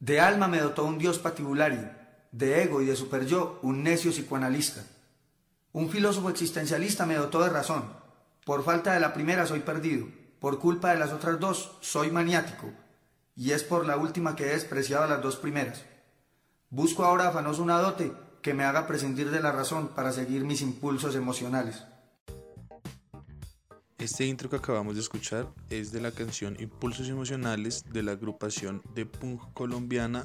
De alma me dotó un dios patibulario, de ego y de superyo un necio psicoanalista. Un filósofo existencialista me dotó de razón. Por falta de la primera soy perdido, por culpa de las otras dos soy maniático, y es por la última que he despreciado las dos primeras. Busco ahora afanoso una dote que me haga prescindir de la razón para seguir mis impulsos emocionales. Este intro que acabamos de escuchar es de la canción Impulsos Emocionales de la agrupación de punk colombiana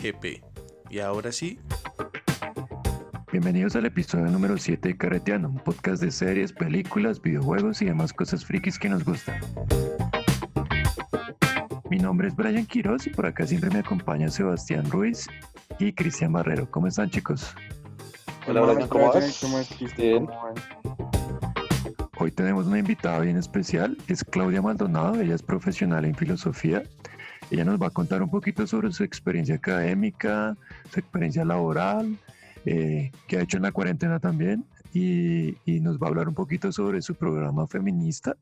GP. Y ahora sí. Bienvenidos al episodio número 7 de Carreteando, un podcast de series, películas, videojuegos y demás cosas frikis que nos gustan. Mi nombre es Brian Quiroz y por acá siempre me acompaña Sebastián Ruiz y Cristian Barrero. ¿Cómo están chicos? Hola, Brian, ¿cómo vas? ¿Cómo es, Cristian? Hoy tenemos una invitada bien especial, es Claudia Maldonado, ella es profesional en filosofía. Ella nos va a contar un poquito sobre su experiencia académica, su experiencia laboral, eh, que ha hecho en la cuarentena también, y, nos va a hablar un poquito sobre su programa feminista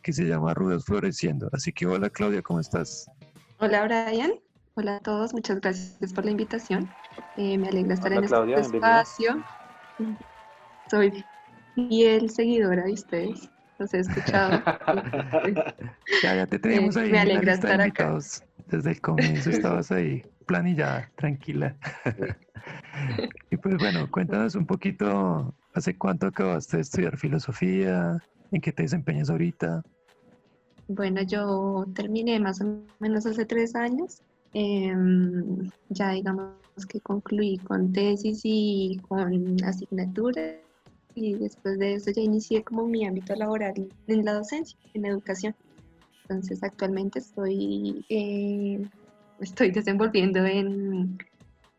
que se llama Rudas Floreciendo. Así que hola Claudia, ¿cómo estás? Hola Brian, hola a todos, muchas gracias por la invitación. Eh, me alegra estar en este espacio. Soy fiel seguidora de ustedes. Los he escuchado. ya, ya te tenemos ahí. me alegra estar acá. Desde el comienzo estabas ahí, planillada, tranquila. y pues bueno, cuéntanos un poquito, ¿hace cuánto acabaste de estudiar filosofía? ¿En qué te desempeñas ahorita? Bueno, yo terminé más o menos hace tres años. Em, ya digamos que concluí con tesis y con asignaturas y después de eso ya inicié como mi ámbito laboral en la docencia, en educación. Entonces actualmente estoy, eh, estoy desenvolviendo en,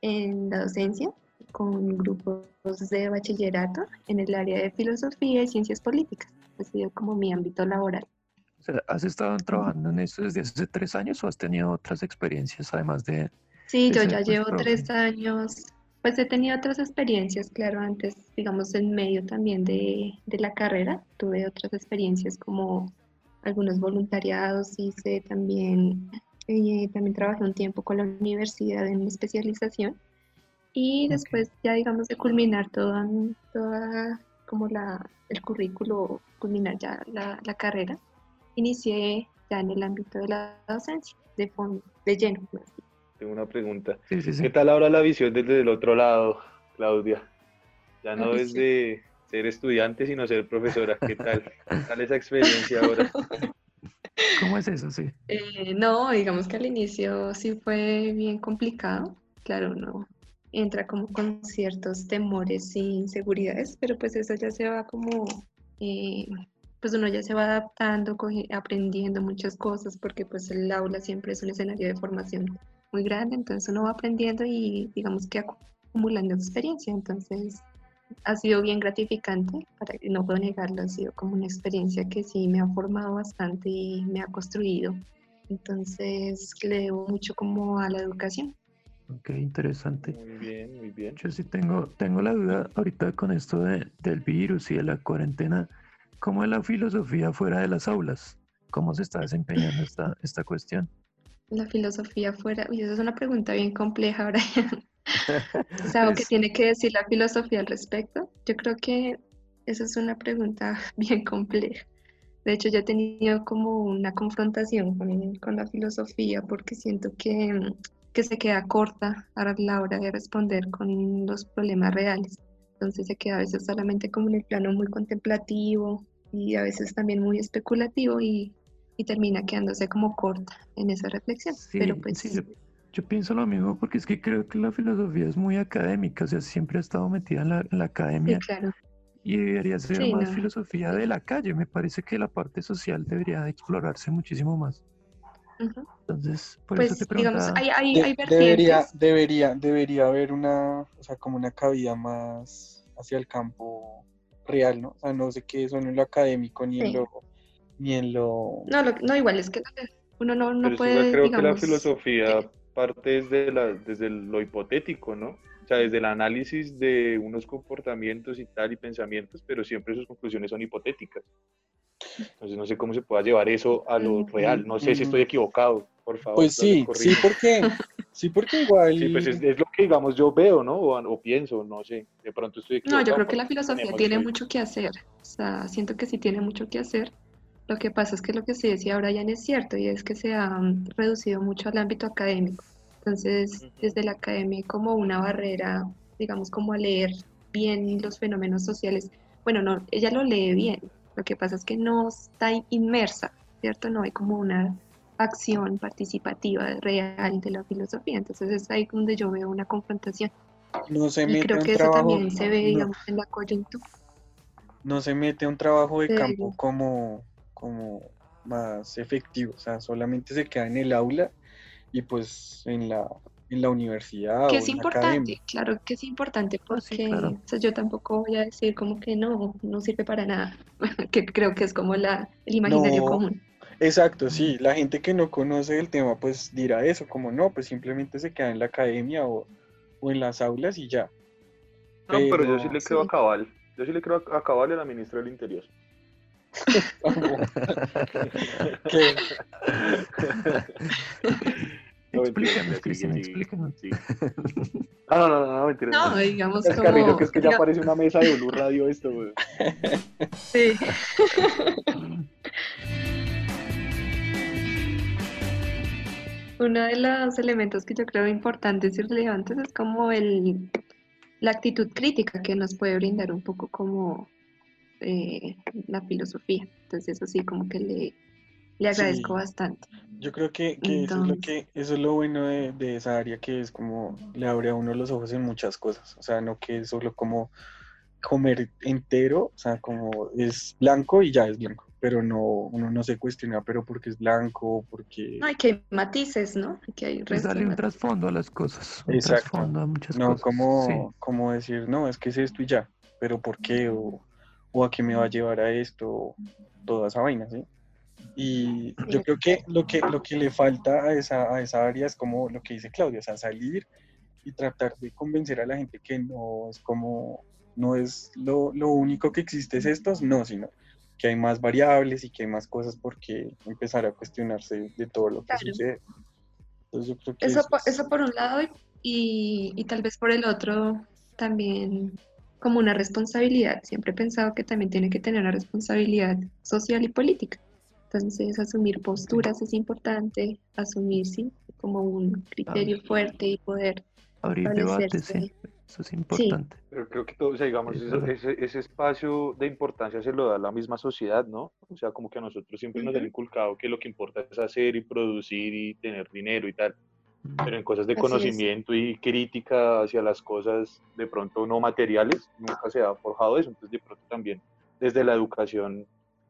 en la docencia con grupos de bachillerato en el área de filosofía y ciencias políticas. Ha sido como mi ámbito laboral. ¿Has estado trabajando en esto desde hace tres años o has tenido otras experiencias además de... Sí, yo ya llevo tres años pues he tenido otras experiencias, claro, antes, digamos, en medio también de, la carrera, tuve otras experiencias como algunos voluntariados, hice también, eh, también trabajé un tiempo con la universidad en especialización y después ya, digamos, de culminar toda, toda como la, el currículo, culminar ya la, la carrera, inicié ya en el ámbito de la docencia, de fondo, de lleno. Tengo una pregunta. ¿Qué tal ahora la visión desde el otro lado, Claudia? Ya no es de ser estudiante, sino ser profesora. ¿Qué tal? ¿Qué tal esa experiencia ahora? ¿Cómo es eso? Sí. Eh, no, digamos que al inicio sí fue bien complicado. Claro, no entra como con ciertos temores y inseguridades, pero pues eso ya se va como, eh, pues uno ya se va adaptando, aprendiendo muchas cosas, porque pues el aula siempre es un escenario de formación muy grande, entonces uno va aprendiendo y digamos que acumulando experiencia, entonces ha sido bien gratificante, para, no puedo negarlo, ha sido como una experiencia que sí me ha formado bastante y me ha construido, entonces le debo mucho como a la educación. Ok, interesante. Muy bien, muy bien. Yo sí tengo, tengo la duda ahorita con esto de, del virus y de la cuarentena, ¿cómo es la filosofía fuera de las aulas? ¿Cómo se está desempeñando esta, esta cuestión? La filosofía fuera? Uy, esa es una pregunta bien compleja, Brian. ¿Sabes qué tiene que decir la filosofía al respecto? Yo creo que esa es una pregunta bien compleja. De hecho, yo he tenido como una confrontación con, con la filosofía porque siento que, que, se queda corta a la hora de responder con los problemas reales. Entonces se queda a veces solamente como en el plano muy contemplativo y a veces también muy especulativo y y termina quedándose como corta en esa reflexión. Pero pues... yo, pienso lo mismo porque es que creo que la filosofía es muy académica, o sea, siempre ha estado metida en la, academia. claro. Y debería ser más filosofía de la calle. Me parece que la parte social debería explorarse muchísimo más. Entonces, por pues, eso te digamos, hay, hay, hay debería, debería, debería haber una, o sea, como una cabida más hacia el campo real, ¿no? O sea, no sé qué eso en lo académico ni en lo ni en lo... No, no igual es que uno no, no puede... Yo creo que la filosofía parte desde, la, desde lo hipotético, ¿no? O sea, desde el análisis de unos comportamientos y tal y pensamientos, pero siempre sus conclusiones son hipotéticas. Entonces no sé cómo se pueda llevar eso a lo real. No sé si estoy equivocado, por favor. Pues sí, sí, porque, sí, porque igual. Sí, pues es, lo que digamos yo veo, ¿no? O, pienso, no sé. De pronto estoy equivocado. No, yo creo que la filosofía tiene mucho que hacer. O sea, siento que sí tiene mucho que hacer. Lo que pasa es que lo que se decía ahora ya no es cierto y es que se ha reducido mucho al ámbito académico. Entonces, desde la academia como una barrera, digamos, como a leer bien los fenómenos sociales. Bueno, no, ella lo lee bien. Lo que pasa es que no está inmersa, ¿cierto? No hay como una acción participativa real de la filosofía. Entonces es ahí donde yo veo una confrontación. No se y creo que eso también se ve, digamos, en la coyuntura. No se mete un trabajo de campo como, como más efectivo, o sea, solamente se queda en el aula y pues en la, en la universidad. Que es importante, claro que es importante porque yo tampoco voy a decir como que no, no sirve para nada, que creo que es como la, el imaginario común. Exacto, sí, la gente que no conoce el tema pues dirá eso, como no, pues simplemente se queda en la academia o, en las aulas y ya. No, pero, yo sí le creo a Cabal, yo sí le creo a Cabal y a la ministra del Interior. ¿Qué? explícanos, Cristian, explícanos. No, no, no, no, mentira. No, digamos es como... que es que ya parece una mesa de Blue Radio esto, güey. Sí. Uno de los elementos que yo creo importantes y relevantes es como el, la actitud crítica que nos puede brindar un poco como eh, la filosofía. Entonces eso sí, como que le, le agradezco bastante. Yo creo que, eso, es lo que eso es lo bueno de, esa área, que es como le abre a uno los ojos en muchas cosas. O sea, no que es solo como comer entero, o sea, como es blanco y ya es blanco, pero no, uno no se cuestiona, pero porque es blanco, porque... No, hay que matices, ¿no? Que hay pues darle un trasfondo a las cosas. Un Trasfondo a muchas no, cosas. como, como decir, no, es que es esto y ya, pero ¿por qué? O, o a qué me va a llevar a esto, toda esa vaina, ¿sí? Y yo creo que lo que, lo que le falta a esa, a esa área es como lo que dice Claudia, o sea, salir y tratar de convencer a la gente que no es como, no es lo, lo único que existe es esto, no, sino que hay más variables y que hay más cosas por qué empezar a cuestionarse de todo lo que sucede. Entonces yo creo que eso, por, eso por un lado y, y tal vez por el otro también como una responsabilidad. Siempre he pensado que también tiene que tener una responsabilidad social y política. Entonces, asumir posturas es importante, asumir, sí, como un criterio fuerte y poder abrir debates, sí. Eso es importante. Pero creo que todo, o sea, digamos, ese, ese, espacio de importancia se lo da la misma sociedad, ¿no? O sea, como que a nosotros siempre nos han inculcado que lo que importa es hacer y producir y tener dinero y tal pero en cosas de conocimiento y crítica hacia las cosas de pronto no materiales, nunca se ha forjado eso. Entonces, de pronto también desde la educación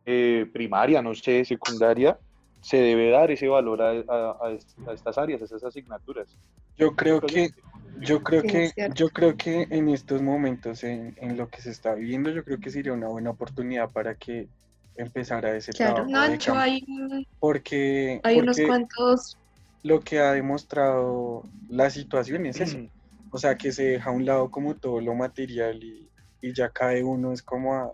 eh, primaria, no sé, secundaria, se debe dar ese valor a, a, estas áreas, a esas asignaturas. Yo creo que, yo creo que, yo creo que en estos momentos, en, en, lo que se está viviendo, yo creo que sería una buena oportunidad para que empezara ese claro, trabajo. Nacho, hay, porque, hay unos cuantos lo que ha demostrado la situación es eso. O sea, que se deja a un lado como todo lo material y, ya cae uno es como a,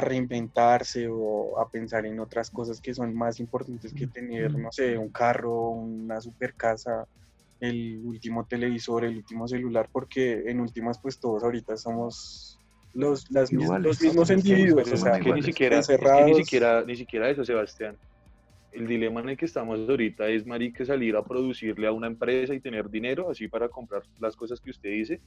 reinventarse o a pensar en otras cosas que son más importantes que tener, no sé, un carro, una super casa, el último televisor, el último celular, porque en últimas pues todos ahorita somos los, los mismos individuos, o sea, que ni siquiera, ni siquiera, ni siquiera eso, Sebastián el dilema en el que estamos ahorita es, marica, salir a producirle a una empresa y tener dinero así para comprar las cosas que usted dice,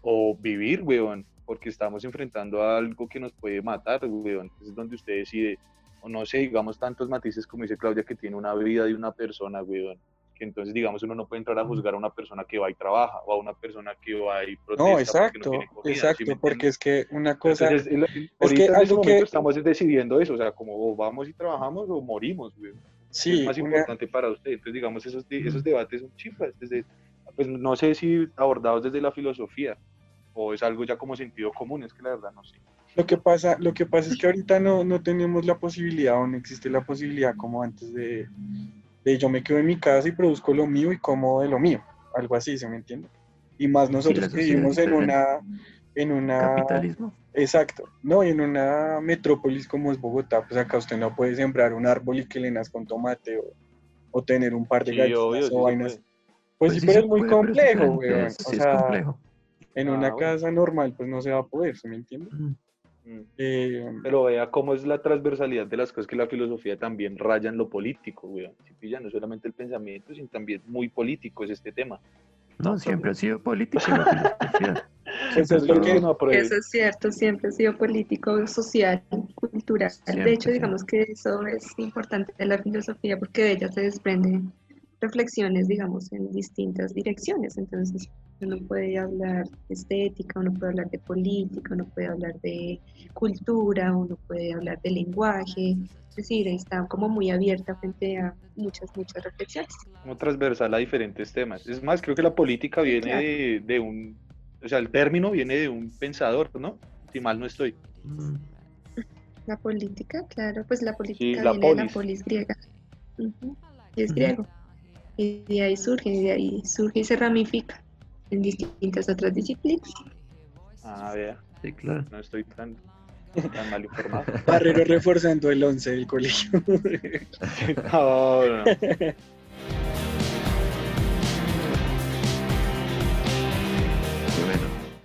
o vivir, weón, porque estamos enfrentando a algo que nos puede matar, weón. Es donde usted decide, o no sé, digamos tantos matices como dice Claudia, que tiene una vida de una persona, weón. Que entonces, digamos, uno no puede entrar a juzgar a una persona que va y trabaja, o a una persona que va y protesta. No, exacto, exacto, porque es que una cosa... es, que en algo que... estamos decidiendo eso, o sea, como vamos y trabajamos o morimos, weón. Sí, es más importante para usted. Entonces, digamos, esos, esos debates son chifas, desde, pues no sé si abordados desde la filosofía o es algo ya como sentido común, es que la verdad no sé. Lo que pasa, lo que pasa es que ahorita no, no tenemos la posibilidad o no existe la posibilidad como antes de, de yo me quedo en mi casa y produzco lo mío y como de lo mío, algo así, ¿se me entiende? Y más nosotros que vivimos en una, en una... Capitalismo. Exacto. No, y en una metrópolis como es Bogotá, pues acá usted no puede sembrar un árbol y que le nazca un tomate o, o tener un par de Sí, gallinas obvio, sí o vainas. Pues, Pues sí, sí pero es muy puede, complejo, weón. sí O es sea, complejo. en Ah, una bueno. casa normal, pues no se va a poder, ¿se me entiende? Mm. Mm. Eh, Pero vea cómo es la transversalidad de las cosas que la filosofía también raya en lo político, weón. Si no solamente el pensamiento, sino también muy político es este tema. No, siempre ha sido política la filosofía. pues es lo que... No. Eso es cierto, siempre ha sido político, social, cultural. Siempre, de hecho, siempre. digamos que eso es importante de la filosofía porque de ella se desprenden reflexiones, digamos, en distintas direcciones. Entonces, uno puede hablar de estética, uno puede hablar de política, uno puede hablar de cultura, uno puede hablar de lenguaje. Es decir, está como muy abierta frente a muchas, muchas reflexiones. como transversal a diferentes temas. Es más, creo que la política viene Claro. de, de un, o sea, el término viene de un pensador, ¿no? Si mal no estoy. Mm. La política, claro, pues la política la viene de la polis. polis griega. Ujú, Y es griego. Y de ahí surge, y de ahí surge y se ramifica en distintas otras disciplinas. Ah, vea, Sí, claro. no estoy tan, tan mal informado. Barrero reforzando el 11 del colegio. No, no,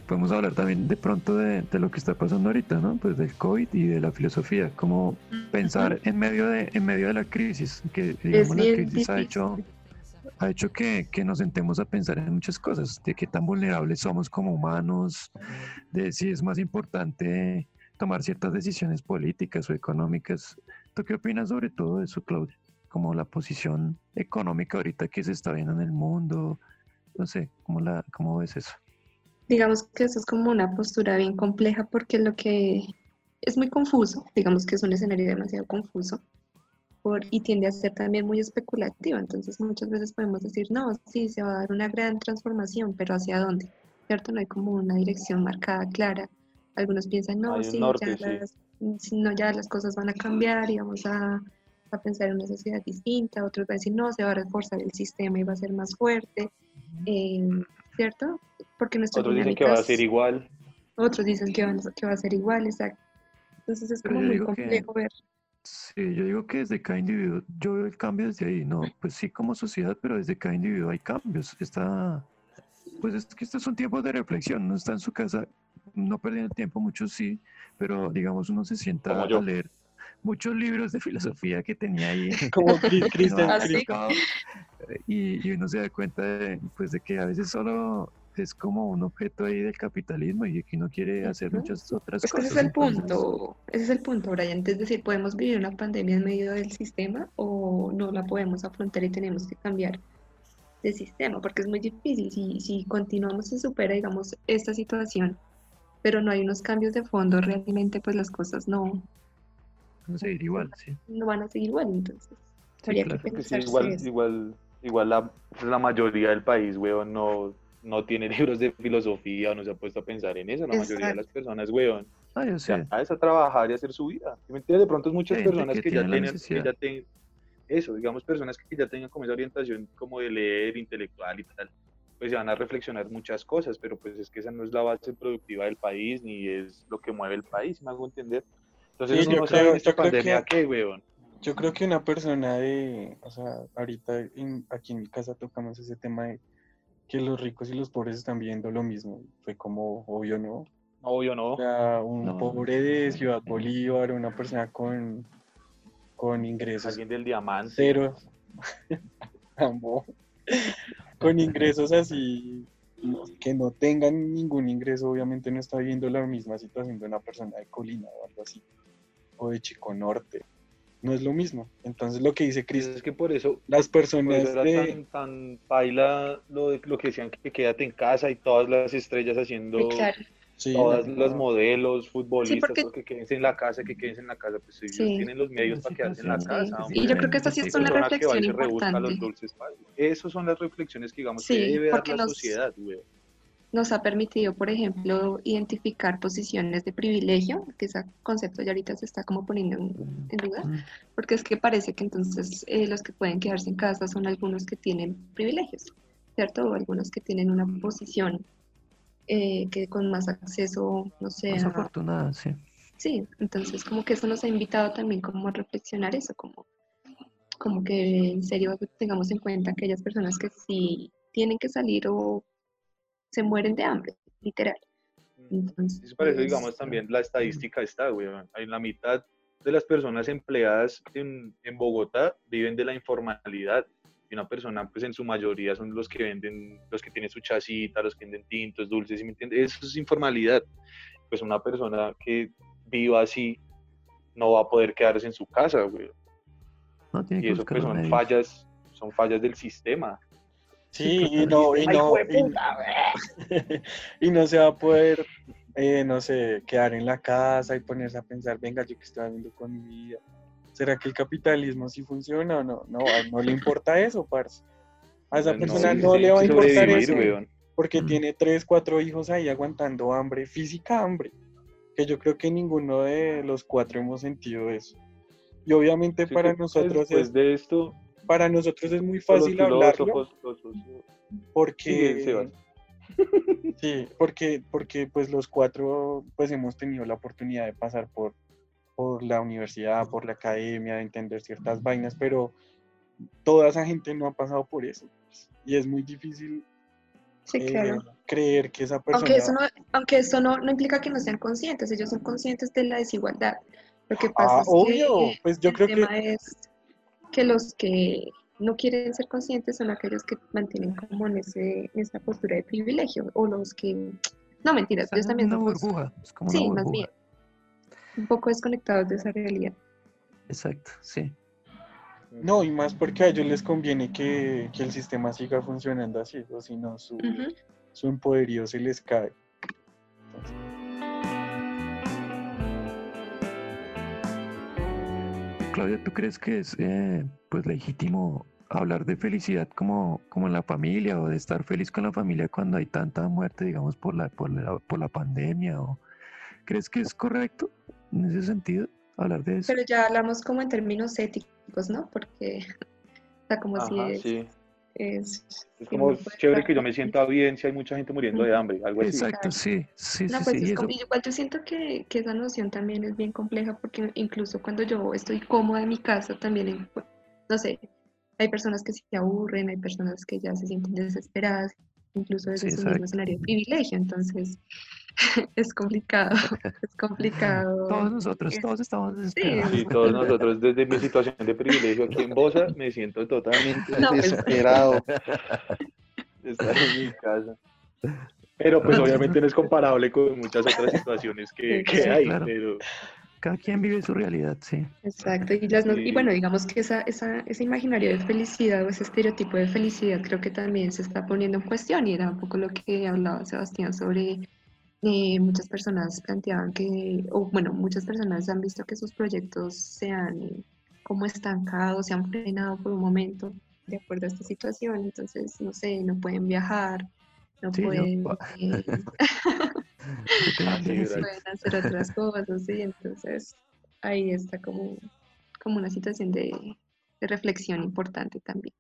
podemos hablar también de pronto de, de lo que está pasando ahorita, ¿no? Pues del COVID y de la filosofía, como pensar en medio de, en medio de la crisis, que digamos la crisis ha difícil. hecho, ha hecho que, que nos sentemos a pensar en muchas cosas, de qué tan vulnerables somos como humanos, de si es más importante tomar ciertas decisiones políticas o económicas. ¿Tú qué opinas sobre todo eso, Claudia? Como la posición económica ahorita que se está viendo en el mundo, no sé, ¿cómo, la, cómo ves eso? Digamos que eso es como una postura bien compleja porque lo que es muy confuso, digamos que es un escenario demasiado confuso por, y tiende a ser también muy especulativo. Entonces muchas veces podemos decir, no, sí, se va a dar una gran transformación, pero ¿hacia dónde? ¿Cierto? No hay como una dirección marcada, clara. Algunos piensan, no, sí, norte, ya, sí. las, no, ya las cosas van a cambiar y vamos a, a pensar en una sociedad distinta. Otros van a decir, no, se va a reforzar el sistema y va a ser más fuerte. Eh, ¿Cierto? Porque Otros dicen que va a ser igual. otros dicen que, van que va a ser igual, exacto. Entonces es Pero como muy que- complejo ver. Sí, yo digo que desde cada individuo, yo veo el cambio desde ahí, no, pues sí como sociedad, pero desde cada individuo hay cambios. Está, pues es que estos son tiempos de reflexión, uno está en su casa, no perdiendo el tiempo, muchos sí, pero digamos uno se sienta a leer muchos libros de filosofía que tenía ahí. Como no ha ¿Ah, sí? aplicado, y, y uno se da cuenta de, pues, de que a veces solo es como un objeto ahí del capitalismo y que uno quiere hacer Ujú. muchas otras Es que cosas. ese es el entonces- punto, ese es el punto, Brian. Es decir, ¿podemos vivir una pandemia en medio del sistema o no la podemos afrontar y tenemos que cambiar de sistema? Porque es muy difícil. Si, si continuamos se supera, digamos, esta situación, pero no hay unos cambios de fondo, realmente pues las cosas no, Van a seguir igual, sí. no van a seguir igual. Entonces, Sí, claro. que sí, igual, igual, igual la, la mayoría del país, weón, no, no tiene libros de filosofía o no se ha puesto a pensar en eso. La mayoría de las Exacto. personas, weón, Ah, yo sé. ya es a trabajar y hacer su vida. ¿Sí ¿Me entiendes? De pronto es muchas personas que que, ya tienen, que ya ten- eso, digamos, personas que ya tengan como esa orientación como de leer, intelectual y tal, pues se van a reflexionar muchas cosas, pero pues es que esa no es la base productiva del país, ni es lo que mueve el país, ¿me hago entender? Entonces Sí, yo creo- en esta yo creo pandemia que- qué, weón. Yo creo que una persona de, o sea, ahorita en- aquí en mi casa tocamos ese tema de que los ricos y los pobres están viendo lo mismo. Fue como obvio, ¿no? Obvio no. O sea, un No. pobre de Ciudad Bolívar, una persona con, con ingresos Alguien del diamante. cero, con ingresos así que no tengan ningún ingreso, obviamente no está viviendo la misma situación de una persona de Colina o algo así, o de Chico Norte. No es lo mismo. Entonces lo que dice Cristo, Es que por eso, las por personas eso era de... tan, tan baila lo, de- lo que decían que quédate en casa y todas las estrellas haciendo Sí, claro. Sí, todas la- los modelos, futbolistas, porque- porque quédense en la casa, que quédense en la casa, pues ellos Sí. tienen los medios para quedarse en la casa. Hombre. y yo creo que esta sí es una persona que va y reflexión se rebusca los importante. dulces. Esas son las reflexiones que digamos Sí, que debe dar la nos- sociedad, güey. Nos ha permitido, por ejemplo, identificar posiciones de privilegio, que ese concepto ya ahorita se está como poniendo en, en duda, porque es que parece que entonces eh, los que pueden quedarse en casa son algunos que tienen privilegios, ¿cierto? O algunos que tienen una posición eh, que con más acceso, no sé. Más afortunada, sí. Sí, entonces como que eso nos ha invitado también como a reflexionar eso, como, como que en serio tengamos en cuenta aquellas personas que sí tienen que salir o se mueren de hambre, literal. Entonces, por eso, digamos, también la estadística está, güey. Hay la mitad de las personas empleadas en, en, Bogotá viven de la informalidad. Y una persona, pues en su mayoría son los que venden, los que tienen su chacita, los que venden tintos, dulces, ¿sí me entiendes? Eso es informalidad. Pues una persona que viva así no va a poder quedarse en su casa, güey. y eso pues son fallas, son fallas del sistema. Sí, y no, y no, y, no se va a poder, eh, no sé, quedar en la casa y ponerse a pensar, venga, yo que estoy haciendo con mi vida. ¿Será que el capitalismo sí funciona o no? No, no le importa eso, parce. A esa persona no, le va a importar eso. Porque mm. tiene tres, cuatro hijos ahí aguantando hambre, física hambre. Que yo creo que ninguno de los cuatro hemos sentido eso. Y obviamente para nosotros es, de esto para nosotros es muy fácil hablarlo. porque sí, porque, porque pues los cuatro pues hemos tenido la oportunidad de pasar por, por la universidad, por la academia, de entender ciertas vainas, pero toda esa gente no ha pasado por eso. Pues, y es muy difícil eh, creer que esa persona... Aunque eso, no, aunque eso no, no, implica que no sean conscientes, ellos son conscientes de la desigualdad. Lo que pasa ah, es obvio. que pues yo el creo tema que... es que los que no quieren ser conscientes son aquellos que mantienen como en, ese, en esa postura de privilegio o los que... No, mentiras, ellos también una burbuja, es como sí, una más bien. Un poco desconectados de esa realidad. Exacto, sí. No, y más porque a ellos les conviene que, que el sistema siga funcionando así, o si no, su, su empoderío se les cae. Claudia, ¿tú crees que es eh, pues legítimo hablar de felicidad como, como en la familia o de estar feliz con la familia cuando hay tanta muerte, digamos, por la, por la, por la pandemia? O, ¿Crees que es correcto en ese sentido hablar de eso? Pero ya hablamos como en términos éticos, ¿no? Porque está como si es, es, como chévere que yo me sienta bien si hay mucha gente muriendo de hambre, algo así. Exacto, sí, sí, no, sí, pues sí, es como, igual yo siento que, que, esa noción también es bien compleja porque incluso cuando yo estoy cómoda en mi casa también, no sé, hay personas que se aburren, hay personas que ya se sienten desesperadas, incluso desde su mismo escenario de privilegio, entonces es complicado, es complicado. Todos nosotros, todos estamos desesperados. Sí, todos nosotros desde mi situación de privilegio aquí en Bosa me siento totalmente pues, desesperado de estar en mi casa. Pero pues obviamente no es comparable con muchas otras situaciones que, que hay, pero... Cada quien vive su realidad, sí. Exacto, y, las y bueno, digamos que esa, esa, ese imaginario de felicidad o ese estereotipo de felicidad creo que también se está poniendo en cuestión y era un poco lo que hablaba Sebastián sobre eh, muchas personas planteaban que, o bueno, muchas personas han visto que sus proyectos se han como estancado, se han frenado por un momento de acuerdo a esta situación, entonces, no sé, no pueden viajar, no pueden, eh, pueden hacer otras cosas, ¿sí? entonces ahí está como, como una situación de, de reflexión importante también.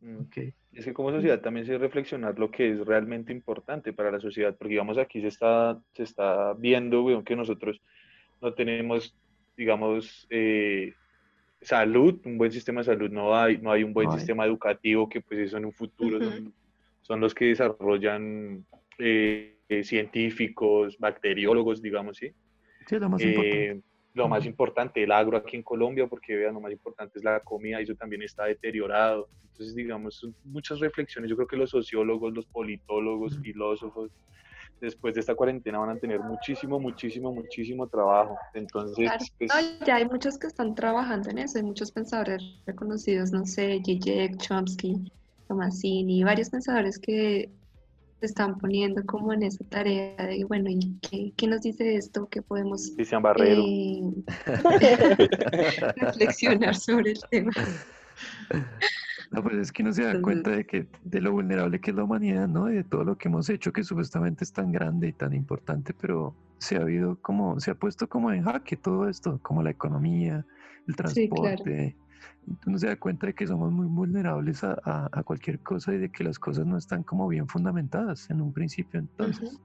Mm, okay. Es que como sociedad también se reflexionar lo que es realmente importante para la sociedad, porque digamos aquí se está, se está viendo que nosotros no tenemos, digamos, eh, salud, un buen sistema de salud no hay, no hay un buen sistema educativo que pues eso en un futuro son, los que desarrollan eh, eh, científicos, bacteriólogos, digamos, ¿sí? Sí, lo más importante lo más importante, el agro aquí en Colombia, porque vean, lo más importante es la comida y eso también está deteriorado. Entonces, digamos, son muchas reflexiones. Yo creo que los sociólogos, los politólogos, filósofos, después de esta cuarentena van a tener muchísimo, muchísimo, muchísimo trabajo. Entonces, pues, ya hay muchos que están trabajando en eso, hay muchos pensadores reconocidos, no sé, Zizek, Chomsky, Tomasini, varios pensadores que se están poniendo como en esa tarea de, bueno, ¿y qué, nos dice esto? ¿Qué podemos eh, reflexionar sobre el tema? No, pues es que no se da cuenta de que de lo vulnerable que es la humanidad, ¿no? Y de todo lo que hemos hecho, que supuestamente es tan grande y tan importante, pero se ha habido como, se ha puesto como en jaque todo esto, como la economía, el transporte, uno se da cuenta de que somos muy vulnerables a, a, cualquier cosa y de que las cosas no están como bien fundamentadas en un principio entonces.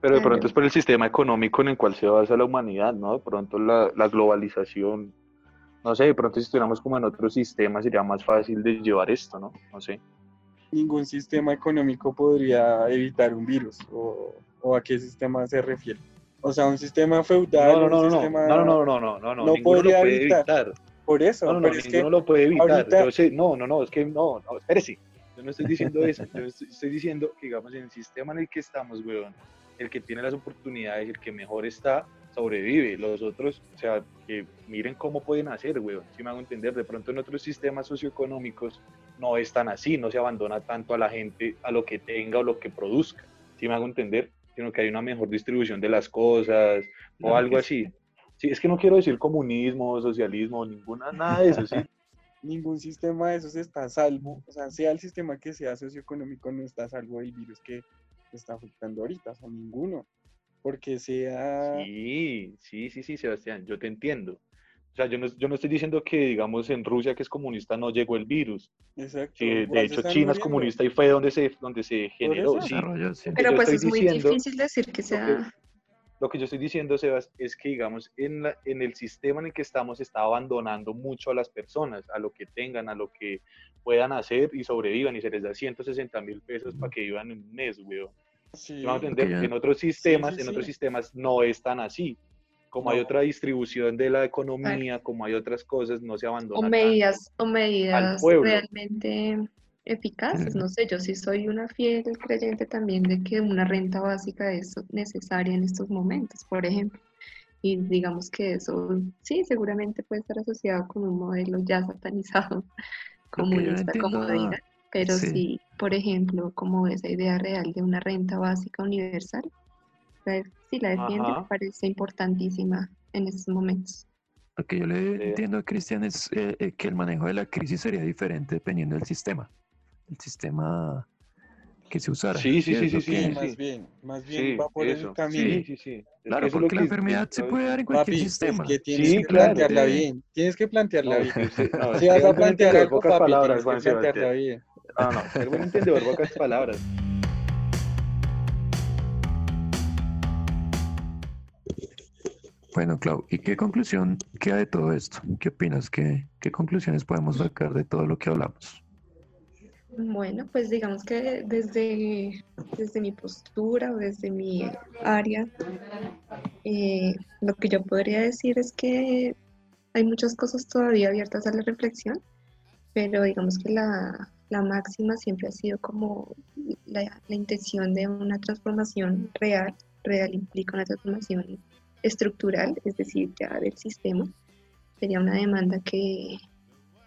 Pero de pronto es por el sistema económico en el cual se basa la humanidad, ¿no? De pronto la, la globalización, no sé, de pronto si estuviéramos como en otro sistema sería más fácil de llevar esto, ¿no? No sé. Ningún sistema económico podría evitar un virus, o, o a qué sistema se refiere. O sea, un sistema feudal. No, no, no, un no, sistema... no, no, no, no, no, no, no lo podría puede evitar. evitar. Por eso, No, no, no, es que lo puede evitar. ahorita- Yo sé, no, no, no, es que no, no, espérese. Yo no estoy diciendo eso. Yo estoy, estoy diciendo que, digamos, en el sistema en el que estamos, weón, el que tiene las oportunidades, el que mejor está, sobrevive. Los otros, o sea, que miren cómo pueden hacer, weón. Si me hago entender, de pronto en otros sistemas socioeconómicos no es tan así, no se abandona tanto a la gente a lo que tenga o lo que produzca. Si me hago entender, sino que hay una mejor distribución de las cosas o algo así. Sí, es que no quiero decir comunismo, socialismo, ninguna, nada de eso, sí. ningún sistema de esos está a salvo, o sea, sea el sistema que sea socioeconómico, no está a salvo del virus que está afectando ahorita, o sea, ninguno, porque sea... Sí, sí, sí, sí, Sebastián, yo te entiendo. O sea, yo no, yo no estoy diciendo que, digamos, en Rusia, que es comunista, no llegó el virus. Exacto. De hecho, China es comunista y fue donde se, donde se generó. Sí. Pero yo pues es muy diciendo- difícil decir que sea... Lo que yo estoy diciendo, Sebas, es que, digamos, en, la- en el sistema en el que estamos, está abandonando mucho a las personas, a lo que tengan, a lo que puedan hacer y sobrevivan, y se les da 160 mil pesos para que vivan en un mes, weón. Sí, ¿Sí me van a entender? Ya. En otros sistemas, sí, en sí. otros sistemas no es tan así. Como hay No. otra distribución de la economía, como hay otras cosas, no se abandona. O medidas, o medidas realmente eficaces. No sé, yo sí soy una fiel creyente también de que una renta básica es necesaria en estos momentos, por ejemplo. Y digamos que eso sí, seguramente puede estar asociado con un modelo ya satanizado, comunista, como digan. Pero sí. sí, por ejemplo, como esa idea real de una renta básica universal, la- sí la defiendo, Ajá. me parece importantísima en estos momentos. Lo que yo le entiendo a Cristian es eh, eh, que el manejo de la crisis sería diferente dependiendo del sistema. El sistema que se usara. Sí, sí, sí, sí, sí, más bien, más bien Sí, va por eso. el camino. Sí, sí, sí. Claro, porque la enfermedad se puede dar en cualquier Papi, sistema. es que tienes Sí, que claro. plantearla bien, tienes que plantearla No, bien. Si vas a plantear algo, pocas papi, palabras, tienes que plantearla bien. Ah, no, ser buen entendedor, pocas palabras. Bueno, Clau, ¿y qué conclusión queda de todo esto? ¿Qué opinas? ¿Qué, qué conclusiones podemos sacar de todo lo que hablamos? Bueno, pues digamos que desde, desde mi postura o desde mi área, eh, lo que yo podría decir es que hay muchas cosas todavía abiertas a la reflexión, pero digamos que la, la máxima siempre ha sido como la, la intención de una transformación real, real implica una transformación estructural, es decir, ya del sistema, sería una demanda que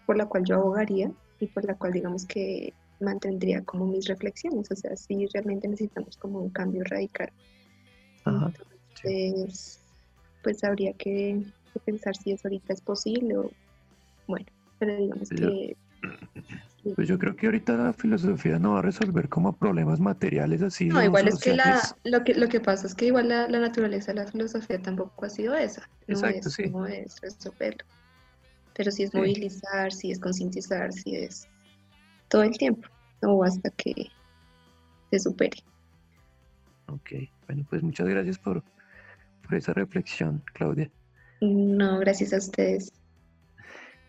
por la cual yo abogaría y por la cual digamos que mantendría como mis reflexiones, o sea, si realmente necesitamos como un cambio radical. Ajá. Entonces, pues habría que, que pensar si eso ahorita es posible o bueno, pero digamos Yo- que Pues yo creo que ahorita la filosofía no va a resolver como problemas materiales así. no, igual es que la, lo que lo que pasa es que igual la, la naturaleza de la filosofía tampoco ha sido esa, no Exacto, es, sí. no es resolverlo. Pero sí es Sí. movilizar, sí es concientizar, sí es todo el tiempo, o hasta que se supere. Ok, bueno, pues muchas gracias por, por esa reflexión, Claudia. No, gracias a ustedes.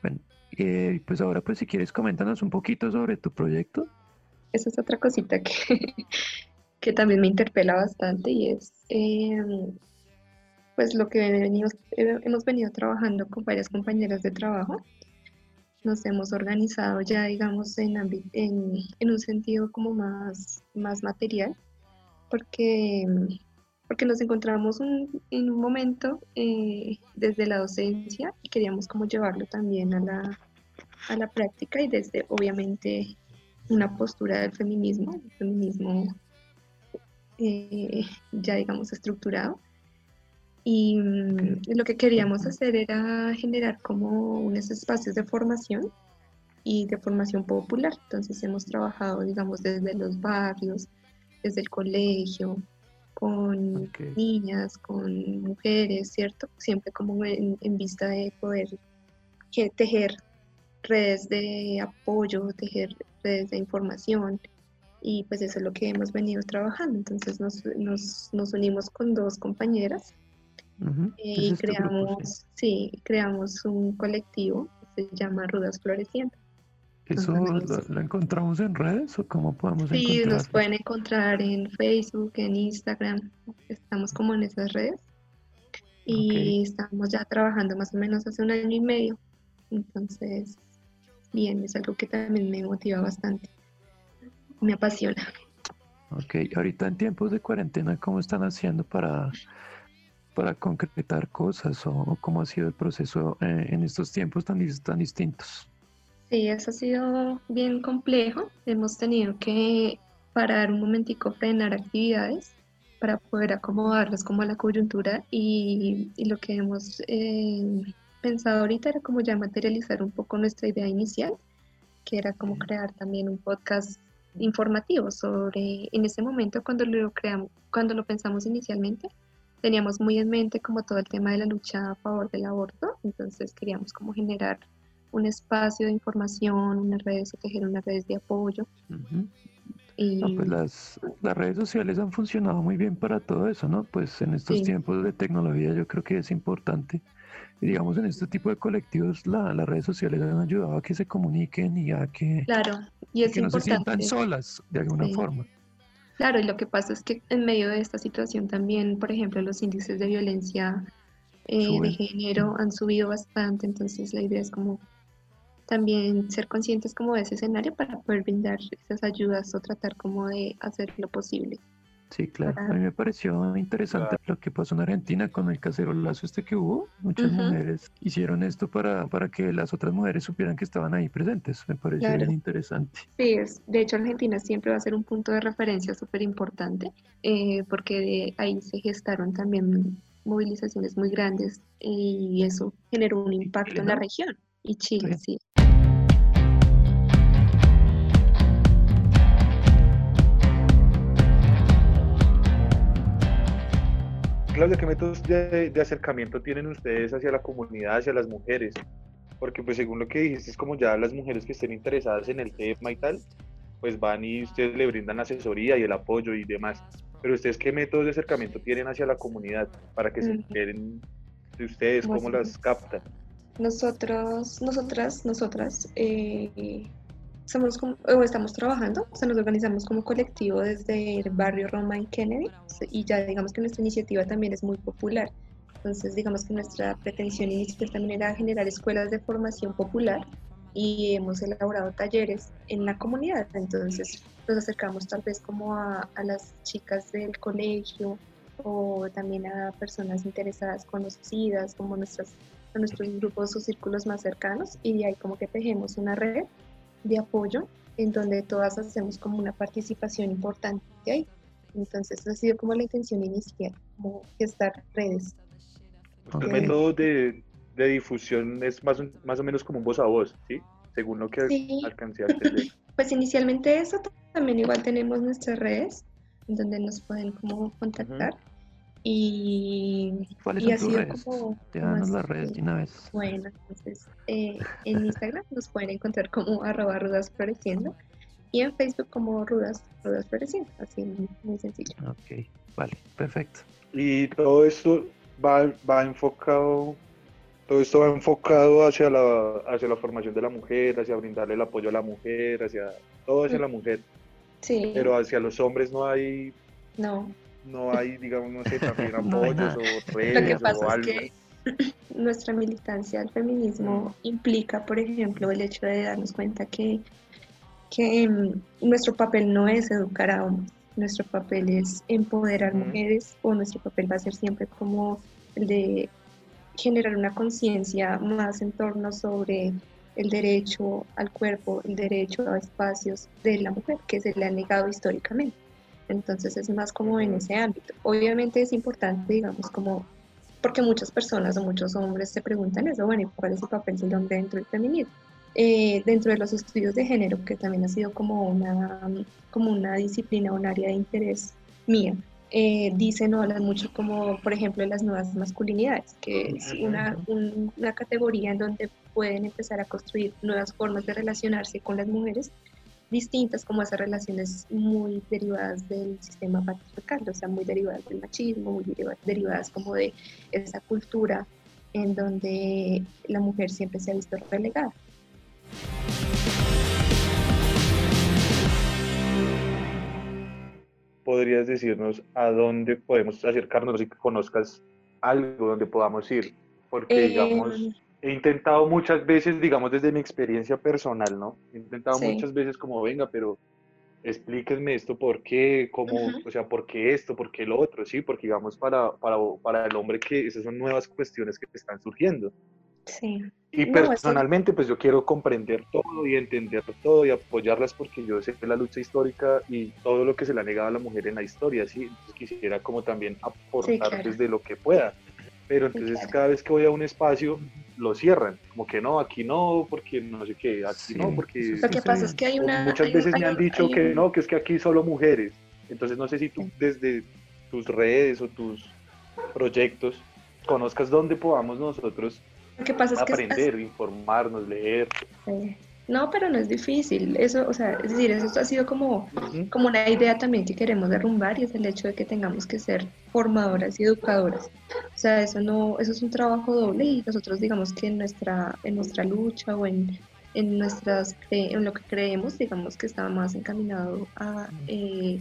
Bueno, eh, pues ahora pues si quieres coméntanos un poquito sobre tu proyecto. Esa es otra cosita que, que también me interpela bastante y es em, pues lo que venimos, eh, hemos venido trabajando con varias compañeras de trabajo. Nos hemos organizado ya, digamos, en, en un sentido como más, más material, porque, porque nos encontramos un- en un momento eh, desde la docencia y queríamos como llevarlo también a la, a la práctica y desde, obviamente, una postura del feminismo, el feminismo eh, ya digamos estructurado. Y lo que queríamos hacer era generar como unos espacios de formación y de formación popular. Entonces hemos trabajado, digamos, desde los barrios, desde el colegio, con Ok. niñas, con mujeres, ¿cierto? Siempre como en, en vista de poder tejer redes de apoyo, tejer redes de información y pues eso es lo que hemos venido trabajando. Entonces nos, nos, nos unimos con dos compañeras y creamos, sí, creamos un colectivo que se llama Rudas Floreciendo. ¿Eso lo, encontramos en redes o cómo podemos Sí, nos pueden encontrar en Facebook, en Instagram, estamos como en esas redes y estamos ya trabajando más o menos hace un año y medio. Entonces, bien, es algo que también me motiva bastante, me apasiona. Ok, ahorita en tiempos de cuarentena, ¿cómo están haciendo para, para concretar cosas o, cómo ha sido el proceso eh, en estos tiempos tan, tan distintos? Sí, eso ha sido bien complejo. Hemos tenido que parar un momentico, frenar actividades para poder acomodarlas como a la coyuntura y, lo que hemos eh, pensado ahorita era como ya materializar un poco nuestra idea inicial, que era como crear también un podcast informativo sobre, en ese momento cuando lo creamos, cuando lo pensamos inicialmente, teníamos muy en mente como todo el tema de la lucha a favor del aborto, entonces queríamos como generar un espacio de información, unas redes, tejer unas redes de apoyo. y... pues las, las, redes sociales han funcionado muy bien para todo eso, ¿no? Pues en estos tiempos de tecnología yo creo que es importante. Y digamos, en este tipo de colectivos la, las redes sociales han ayudado a que se comuniquen y a que, claro, y es que no se sientan solas de alguna forma. Claro, y lo que pasa es que en medio de esta situación también, por ejemplo, los índices de violencia eh, de género han subido bastante, entonces la idea es como también ser conscientes como de ese escenario para poder brindar esas ayudas o tratar como de hacer lo posible. Sí, claro. A mí me pareció interesante lo que pasó en Argentina con el cacerolazo este que hubo. Muchas mujeres hicieron esto para, para que las otras mujeres supieran que estaban ahí presentes. Me pareció bien interesante. Sí, es, de hecho Argentina siempre va a ser un punto de referencia súper importante eh, porque de ahí se gestaron también movilizaciones muy grandes y eso generó un impacto en la región. Y Chile, sí. Claudia, ¿qué métodos de, acercamiento tienen ustedes hacia la comunidad, hacia las mujeres? Porque pues según lo que dijiste, es como ya las mujeres que estén interesadas en el tema y tal, pues van y ustedes le brindan asesoría y el apoyo y demás. Pero ustedes, ¿qué métodos de acercamiento tienen hacia la comunidad para que se enteren de ustedes? ¿Cómo las captan? Nosotros, nosotras, nosotras, eh, somos o estamos trabajando, o sea, nos organizamos como colectivo desde el barrio Roma en Kennedy y ya digamos que nuestra iniciativa también es muy popular. Entonces, digamos que nuestra pretensión inicial también era generar escuelas de formación popular y hemos elaborado talleres en la comunidad. Entonces, nos acercamos tal vez como a, a las chicas del colegio o también a personas interesadas conocidas, como nuestras, nuestros grupos o círculos más cercanos y de ahí como que tejemos una red de apoyo en donde todas hacemos como una participación importante ahí. Entonces, ha sido como la intención inicial, como gestar redes. El método de, de, difusión es más, más o menos como un voz a voz, ¿sí? Según lo que sí. alcancé a entender. Pues inicialmente eso, también igual tenemos nuestras redes, en donde nos pueden como contactar. Y, ¿Cuáles son tus redes? Como, las redes de una vez. Bueno, entonces eh, en Instagram nos pueden encontrar como arroba rudas floreciendo y en Facebook como rudas, rudas floreciendo, así muy sencillo. Ok, vale, perfecto. Y todo esto va, va enfocado, todo esto va enfocado hacia la, hacia la formación de la mujer, hacia brindarle el apoyo a la mujer, hacia todo hacia la mujer. Sí. Pero hacia los hombres no hay... No no hay, digamos, no sé, también apoyos o redes Lo que pasa o algo. Es que nuestra militancia al feminismo mm. implica, por ejemplo, el hecho de darnos cuenta que, que mm, nuestro papel no es educar a hombres, nuestro papel es empoderar mm. mujeres o nuestro papel va a ser siempre como el de generar una conciencia más en torno sobre el derecho al cuerpo, el derecho a espacios de la mujer que se le ha negado históricamente. Entonces es más como en ese ámbito. Obviamente es importante, digamos, como porque muchas personas o muchos hombres se preguntan eso, bueno, ¿cuál es el papel del hombre dentro del feminismo? Eh, dentro de los estudios de género, que también ha sido como una, como una disciplina, un área de interés mía, eh, dicen o hablan mucho como, por ejemplo, las nuevas masculinidades, que es una, una categoría en donde pueden empezar a construir nuevas formas de relacionarse con las mujeres distintas como esas relaciones muy derivadas del sistema patriarcal, o sea, muy derivadas del machismo, muy derivadas como de esa cultura en donde la mujer siempre se ha visto relegada. ¿Podrías decirnos a dónde podemos acercarnos y que conozcas algo donde podamos ir? Porque, digamos, em, he intentado muchas veces, digamos, desde mi experiencia personal, ¿no? He intentado muchas veces como, venga, pero explíquenme esto, ¿por qué? ¿Cómo? O sea, ¿por qué esto? ¿Por qué lo otro? Sí, porque, digamos, para, para, para el hombre que esas son nuevas cuestiones que están surgiendo. Sí. Y personalmente, pues yo quiero comprender todo y entender todo y apoyarlas porque yo sé que la lucha histórica y todo lo que se le ha negado a la mujer en la historia, ¿sí? Entonces quisiera como también aportar desde lo que pueda pero entonces cada vez que voy a un espacio lo cierran, como que no, aquí no, porque no sé qué, aquí no, porque... Lo que pasa es que hay una... Muchas veces me han dicho que no, que es que aquí solo mujeres, entonces no sé si tú desde tus redes o tus proyectos conozcas dónde podamos nosotros aprender, informarnos, leer. No, pero no es difícil. Eso, o sea, es decir, eso ha sido como, como una idea también que queremos derrumbar y es el hecho de que tengamos que ser formadoras y educadoras. O sea, eso no, eso es un trabajo doble y nosotros digamos que en nuestra, en nuestra lucha o en, en nuestras en lo que creemos, digamos que está más encaminado a eh,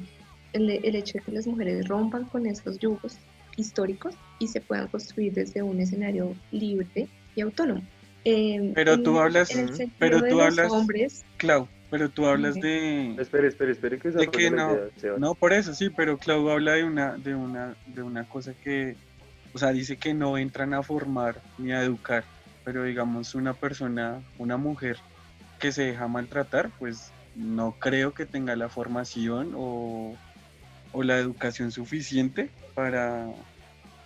el, el hecho de que las mujeres rompan con esos yugos históricos y se puedan construir desde un escenario libre y autónomo. Em, pero tú hablas, pero tú hablas, hombres, Clau, pero tú hablas de, espere, espere, espere que, de que no, no por eso sí, pero Clau habla de una, de una, de una cosa que, o sea, dice que no entran a formar ni a educar, pero digamos una persona, una mujer que se deja maltratar, pues no creo que tenga la formación o, o la educación suficiente para,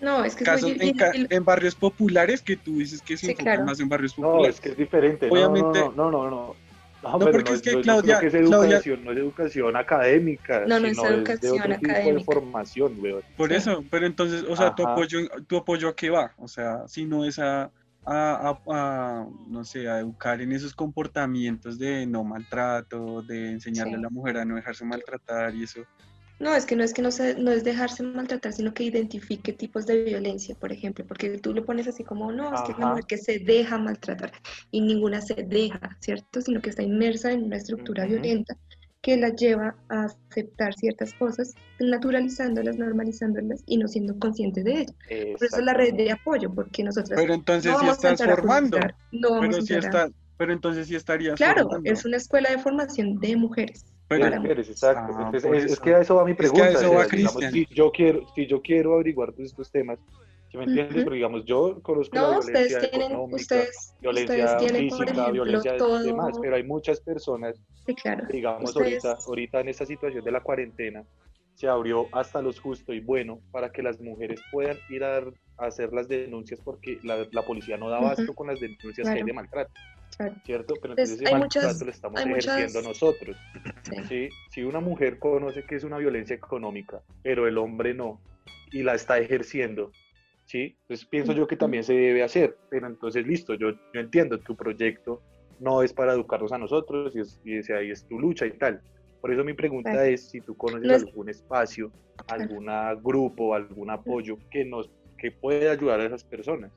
no, es que Casos en, barrios populares que tú dices que se sí, más en barrios populares. No, es que es diferente. Obviamente. No, no, no, no. No, porque es que Claudia, es educación, no es educación académica. No, no es educación es de otro académica. Tipo de formación, weón. Por eso, pero entonces, o sea, tu apoyo, tu apoyo a qué va? O sea, si no es a, a, a, no sé, a educar en esos comportamientos de no maltrato, de enseñarle a la mujer a no dejarse maltratar y eso. No, es que no es que no, se, no es dejarse maltratar, sino que identifique tipos de violencia, por ejemplo, porque tú lo pones así como, no, es que es la mujer que se deja maltratar y ninguna se deja, ¿cierto? Sino que está inmersa en una estructura violenta que la lleva a aceptar ciertas cosas, naturalizándolas, normalizándolas y no siendo consciente de ellas. Por eso la red de apoyo, porque nosotros Pero entonces no estás formando. No pero, si está, pero entonces sí estarías Claro, es una escuela de formación de mujeres. Pero, exacto. Ah, es, que a eso va mi pregunta. si, yo quiero, si yo quiero averiguar todos estos temas, ¿sí me entiendes? Pero digamos, yo conozco la violencia ustedes tienen, ustedes, violencia ustedes tienen, física, ejemplo, violencia todo... demás, pero hay muchas personas, sí, claro. digamos, ahorita, ahorita en esta situación de la cuarentena, se abrió hasta los justo y bueno para que las mujeres puedan ir a, hacer las denuncias porque la, la policía no da abasto con las denuncias que hay de maltrato. ¿Cierto? Pero entonces ese maltrato lo estamos ejerciendo nosotros. Sí. Si una mujer conoce que es una violencia económica, pero el hombre no, y la está ejerciendo, ¿sí? Entonces pienso yo que también se debe hacer, pero entonces listo, yo, yo entiendo, tu proyecto no es para educarnos a nosotros y, es, y ahí es tu lucha y tal. Por eso mi pregunta es si tú conoces algún espacio, algún grupo, algún apoyo que nos que pueda ayudar a esas personas.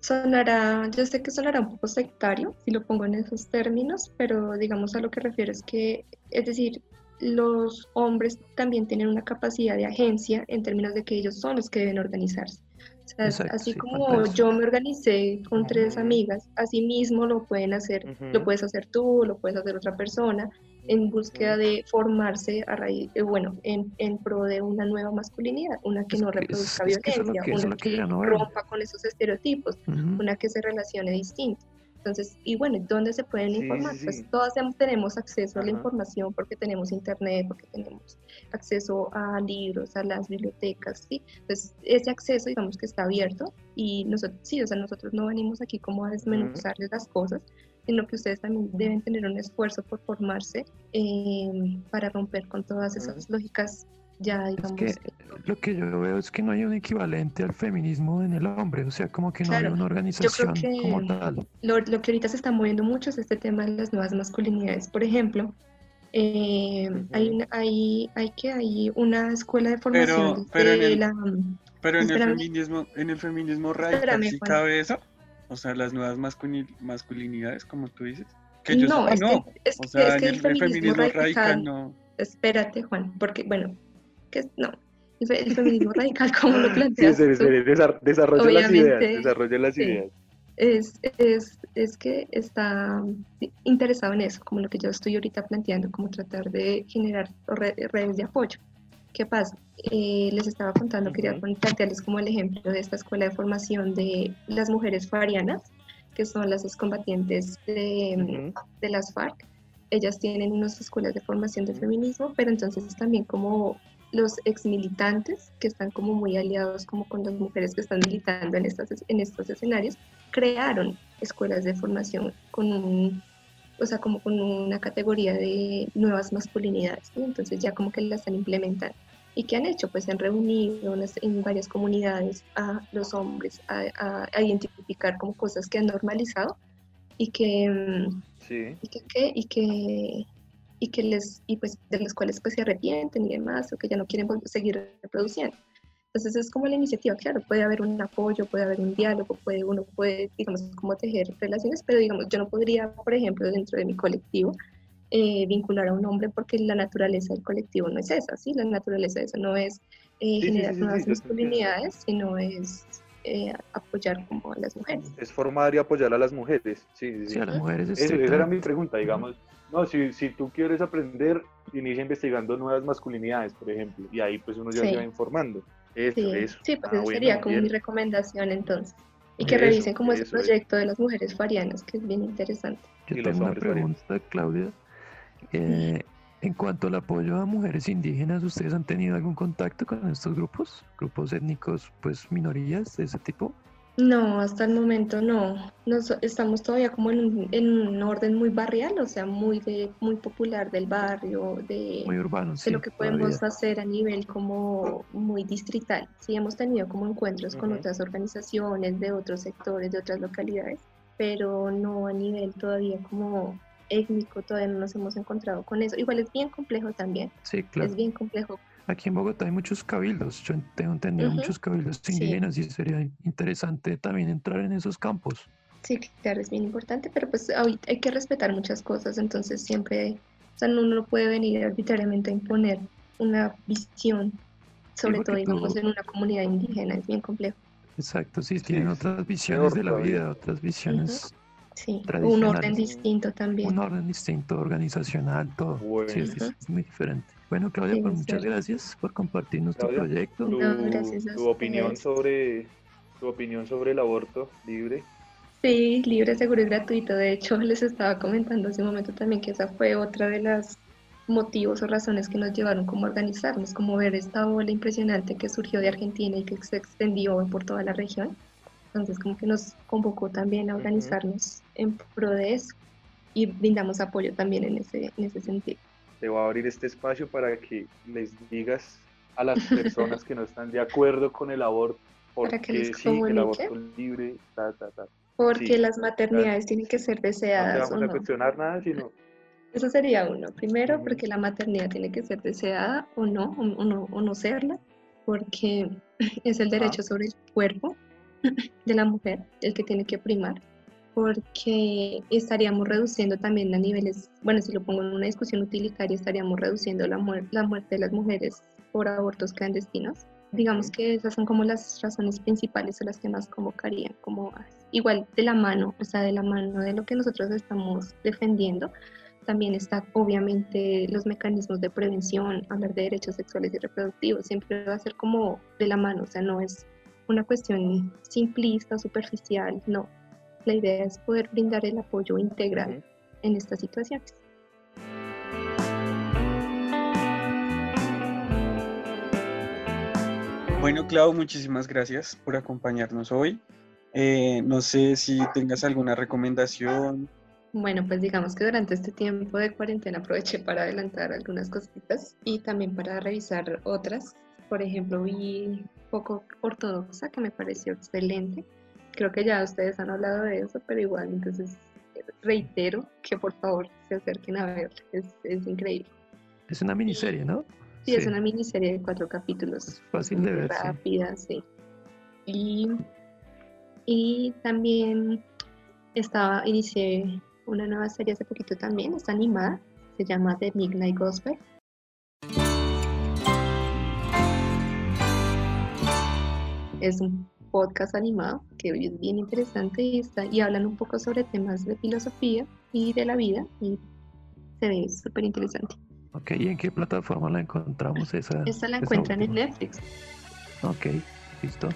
Sonará, yo sé que sonará un poco sectario si lo pongo en esos términos, pero digamos a lo que refiero es que, es decir, los hombres también tienen una capacidad de agencia en términos de que ellos son los que deben organizarse. O sea, así como yo me organicé con tres amigas, así mismo lo pueden hacer, lo puedes hacer tú, lo puedes hacer otra persona, en búsqueda de formarse a raíz, eh, bueno, en, en, pro de una nueva masculinidad, una que no reproduzca violencia, una que, rompa con esos estereotipos, una que se relacione distinto. Entonces, y bueno, ¿dónde se pueden informar? Pues todas tenemos acceso a la información porque tenemos internet, porque tenemos acceso a libros, a las bibliotecas, ¿sí? Entonces, ese acceso, digamos que está abierto y nosotros, sí, o sea, nosotros no venimos aquí como a desmenuzarles las cosas, sino que ustedes también deben tener un esfuerzo por formarse em, para romper con todas esas lógicas ya digamos. que lo que yo veo es que no hay un equivalente al feminismo en el hombre, o sea, como que no hay una organización como tal. Lo, lo, que ahorita se está moviendo mucho es este tema de las nuevas masculinidades. Por ejemplo, Eh, hay, una, hay, hay que hay una escuela de formación pero, en el, la, pero en el feminismo, en el feminismo radical sí cabe eso, o sea, las nuevas masculinidades, como tú dices. Que yo no, es no. Que, es, o sea, que el, feminismo, radical, no. Espérate, Juan, porque bueno, que no, el, feminismo radical, como lo planteas. Sí, desarrolla las ideas, desarrolla las ideas es, es, es, que está interesado en eso, como lo que yo estoy ahorita planteando, como tratar de generar redes de apoyo. ¿Qué pasa? Eh, les estaba contando, quería plantearles como el ejemplo de esta escuela de formación de las mujeres farianas, que son las excombatientes de, de las FARC. Ellas tienen unas escuelas de formación de feminismo, pero entonces también como los ex militantes que están como muy aliados como con las mujeres que están militando en, estas, en estos escenarios, crearon escuelas de formación con un, o sea, como con una categoría de nuevas masculinidades, entonces ya como que la están implementando. ¿Y qué han hecho? Pues han reunido en varias comunidades a los hombres a, a, identificar como cosas que han normalizado y que, mm, sí. y que, y que y que les y pues de las cuales pues se arrepienten y demás o que ya no quieren seguir reproduciendo. Entonces es como la iniciativa, claro, puede haber un apoyo, puede haber un diálogo, puede uno puede digamos como tejer relaciones, pero digamos yo no podría, por ejemplo, dentro de mi colectivo eh, vincular a un hombre porque la naturaleza del colectivo no es esa, ¿sí? La naturaleza de eso no es eh, generar nuevas masculinidades, sino es eh, apoyar como a las mujeres. Es formar y apoyar a las mujeres, sí, sí. a las mujeres. esa era mi pregunta, digamos. No, si, si tú quieres aprender, inicia investigando nuevas masculinidades, por ejemplo, y ahí pues uno ya se va informando. Eso, sí. eso. Sí, pues ah, sería como mi recomendación entonces. Y que revisen como ese proyecto de las mujeres farianas, que es bien interesante. Yo tengo una pregunta, Claudia. Eh, en cuanto al apoyo a mujeres indígenas, ¿ustedes han tenido algún contacto con estos grupos? ¿Grupos étnicos, pues minorías de ese tipo? No, hasta el momento no. Nos, estamos todavía como en un, en un, orden muy barrial, o sea, muy de muy popular del barrio, de, muy urbano, de lo que podemos hacer a nivel como muy distrital. Sí, hemos tenido como encuentros con otras organizaciones de otros sectores, de otras localidades, pero no a nivel todavía como étnico, todavía no nos hemos encontrado con eso. Igual es bien complejo también. Sí, claro. Es bien complejo Aquí en Bogotá hay muchos cabildos, yo tengo entendido muchos cabildos indígenas y sería interesante también entrar en esos campos. Sí, claro, es bien importante, pero pues hay que respetar muchas cosas, entonces siempre, o sea, uno no puede venir arbitrariamente a imponer una visión, sobre todo, digamos, en una comunidad indígena, es bien complejo. Exacto, sí, tienen otras visiones de la vida, otras visiones Sí, un orden distinto también. Un orden distinto, organizacional, todo. Sí, es, muy diferente. Bueno, Claudia, pues muchas gracias por compartir nuestro proyecto. Tu, no, gracias a tu opinión sobre tu opinión sobre el aborto libre. Sí, libre, seguro y gratuito. De hecho, les estaba comentando hace un momento también que esa fue otra de las motivos o razones que nos llevaron como a organizarnos, como ver esta ola impresionante que surgió de Argentina y que se extendió por toda la región entonces, como que nos convocó también a organizarnos en pro de eso y brindamos apoyo también en ese, en ese sentido. Te voy a abrir este espacio para que les digas a las personas que no están de acuerdo con el aborto, porque sí, el aborto libre, ta, ta, ta. Porque las maternidades tienen que ser deseadas. No vamos a cuestionar nada, sino... Eso sería uno. Primero, porque la maternidad tiene que ser deseada o no, o no, o no serla, porque es el derecho sobre el cuerpo de la mujer el que tiene que primar, porque estaríamos reduciendo también a niveles, bueno, si lo pongo en una discusión utilitaria, estaríamos reduciendo la, la muerte de las mujeres por abortos clandestinos. Digamos que esas son como las razones principales o las que más convocarían, como igual de la mano, o sea, de la mano de lo que nosotros estamos defendiendo, también está obviamente los mecanismos de prevención, hablar de derechos sexuales y reproductivos, siempre va a ser como de la mano, o sea, no es una cuestión simplista, superficial, no. La idea es poder brindar el apoyo integral en estas situaciones. Bueno, Clau, muchísimas gracias por acompañarnos hoy. Eh, no sé si tengas alguna recomendación. Bueno, pues digamos que durante este tiempo de cuarentena aproveché para adelantar algunas cositas y también para revisar otras. Por ejemplo, vi poco ortodoxa que me pareció excelente. Creo que ya ustedes han hablado de eso, pero igual, entonces reitero que por favor se acerquen a ver, es, es increíble. Es una miniserie, ¿no? Sí, es una miniserie de cuatro capítulos. fácil de ver. Rápida, sí. Y, y también estaba, inicié una nueva serie hace poquito también, está animada, se llama The Midnight Gospel. Es un podcast animado que es bien interesante y, está, y hablan un poco sobre temas de filosofía y de la vida y se ve súper interesante. Ok, ¿y en qué plataforma la encontramos esa? Esta la encuentran en Netflix. Ok, listo.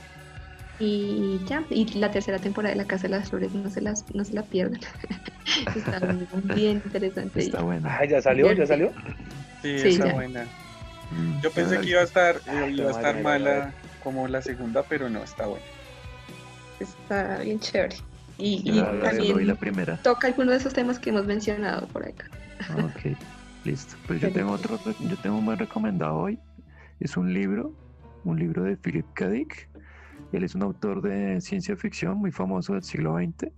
Y ya, y la tercera temporada de La Casa de las Flores, no se, las, no se la pierdan. está bien interesante. Está buena. Ah, ¿ya salió? ¿Ya salió? Sí, está buena. Mm, Yo pensé que iba a estar, eh, iba a estar mala como la segunda, pero no, está buena. Está bien chévere. Y, también la primera. toca alguno de esos temas que hemos mencionado por acá. Ok. Listo. Pues yo tengo otro, yo tengo un buen recomendado hoy. Es un libro, un libro de Philip K. Dick. Él es un autor de ciencia ficción muy famoso del siglo XX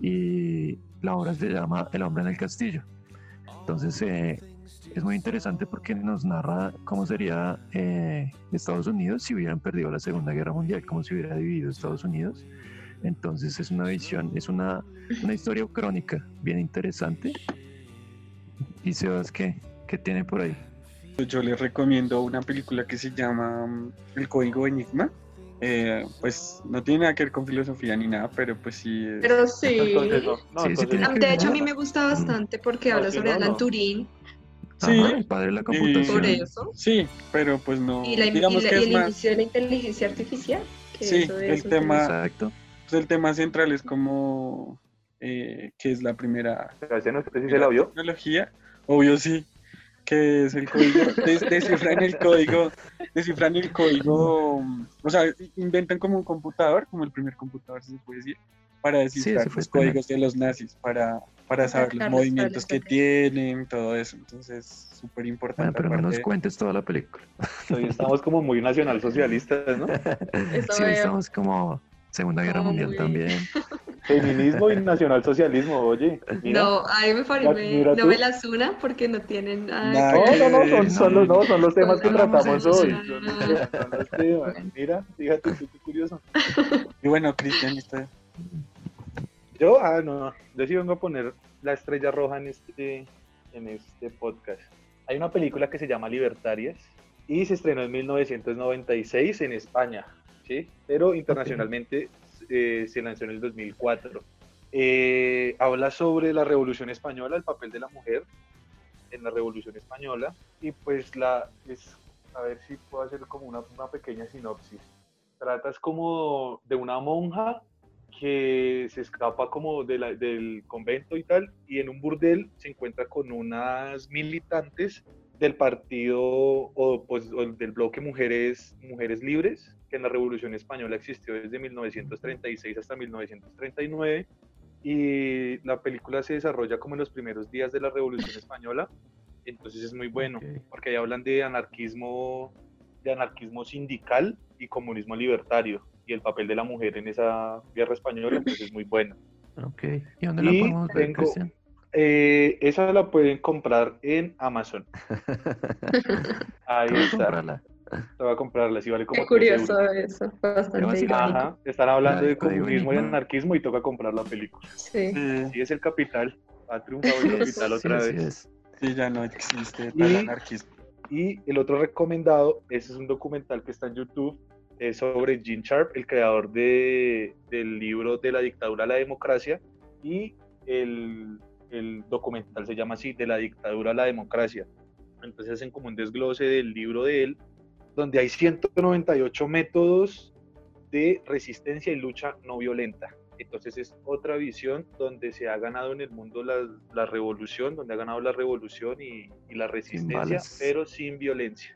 y la obra se llama El hombre en el castillo. Entonces eh, es muy interesante porque nos narra cómo sería eh, Estados Unidos si hubieran perdido la Segunda Guerra Mundial, cómo se hubiera dividido Estados Unidos. Entonces es una visión, es una, una historia crónica bien interesante ¿Y Sebas qué? ¿Qué tiene por ahí? Yo les recomiendo una película que se llama mm, El Código Enigma. Eh, pues no tiene nada que ver con filosofía ni nada, pero pues sí. Pero sí. de hecho, a mí me gusta bastante porque habla sobre Alan Turing. Sí, el padre de la computación. Por eso. Sí, pero pues no. Y, la, digamos que el inicio de la inteligencia artificial. sí, el tema. Exacto. Pues el tema central es como eh, que es la primera. Tecnología Obvio sí, que es el código, descifran el código, descifran el código, o sea, inventan como un computador, como el primer computador, se puede decir, para descifrar los códigos de los nazis, para, para saber los movimientos que tienen, todo eso. Entonces, súper importante. Bueno, pero no nos cuentes toda la película. Hoy estamos como muy nacionalsocialistas, ¿no? sí, estamos como Segunda Guerra Mundial también. Feminismo y nacionalsocialismo, oye. no, a mí me parece, no me las una porque no tienen nada. No, no, no, son, son, los, no, son los temas que tratamos hoy. Son, los temas. Mira, fíjate, qué curioso. Y bueno, Cristian, ¿está? Yo, ah, no, yo sí vengo a poner la estrella roja en este, en este podcast. Hay una película que se llama Libertarias y se estrenó en 1996 en España. Pero internacionalmente eh, se lanzó en el 2004. Eh, habla sobre la Revolución Española, el papel de la mujer en la Revolución Española y pues la es a ver si puedo hacer como una, pequeña sinopsis. Tratas como de una monja que se escapa como del convento y tal, y en un burdel se encuentra con unas militantes del partido o, pues, del bloque Mujeres, Mujeres Libres, que en la Revolución Española existió desde 1936 hasta 1939 y la película se desarrolla como en los primeros días de la Revolución Española, entonces es muy bueno, porque ahí hablan de anarquismo, de anarquismo sindical y comunismo libertario y el papel de la mujer en esa guerra española, entonces es muy bueno. Ok, ¿y dónde la podemos ver, eh, esa la pueden comprar en Amazon. Ahí está. Te voy a comprarla, si vale como Qué curioso eso, bastante Ajá, están hablando de comunismo y anarquismo y toca comprar la película. Sí. Sí, es el capital, ha triunfado el capital otra vez. Sí, ya no existe el anarquismo. Y el otro recomendado, ese es un documental que está en YouTube, sobre Gene Sharp, el creador de, del libro de la dictadura a la democracia, y el, el documental se llama así, de la dictadura a la democracia. Entonces hacen como un desglose del libro de él donde hay 198 métodos de resistencia y lucha no violenta. Entonces es otra visión donde se ha ganado en el mundo la, revolución, donde ha ganado la revolución y, la resistencia, pero sin violencia,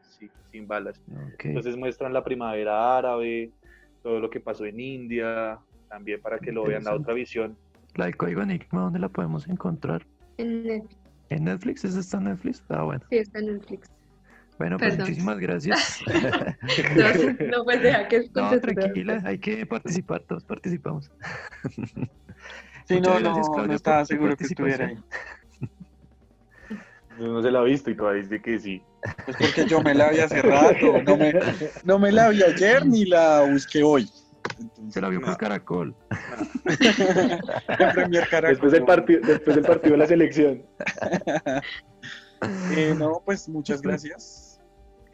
sin balas. Entonces muestran la primavera árabe, todo lo que pasó en India, también para que lo vean la otra visión. La de Código Enigma, ¿dónde la podemos encontrar? En Netflix. ¿En Netflix? ¿Esa está en Netflix? Ah, bueno. Sí, está en Netflix. Bueno, pues muchísimas gracias. no, pues deja que No, tranquila, hay que participar, todos participamos. Sí, no, no, no estaba seguro que estuviera ahí. No se la ha visto y todavía dice que sí. Pues porque yo me la vi hace rato, no me, no me la vi ayer ni la busqué hoy. se la vio por Caracol. Caracol. Después del, partido, después del partido de la selección. Eh, no, pues muchas gracias.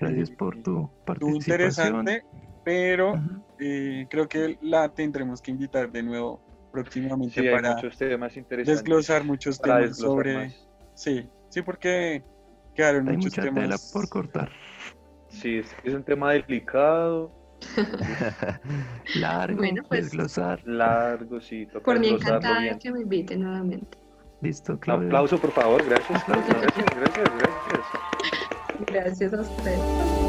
Gracias por tu participación. interesante, pero eh, creo que la tendremos que invitar de nuevo próximamente para desglosar muchos temas sobre... Sí, Sí, porque quedaron Hay muchos mucha temas. tela por cortar. Sí, es, un tema delicado. Largo, bueno, pues, desglosar. Largo, sí. Toca por mi encantada que me inviten nuevamente. Listo, Claudia. Aplauso, por favor. Gracias. Gracias, gracias, gracias. Gracias a ustedes.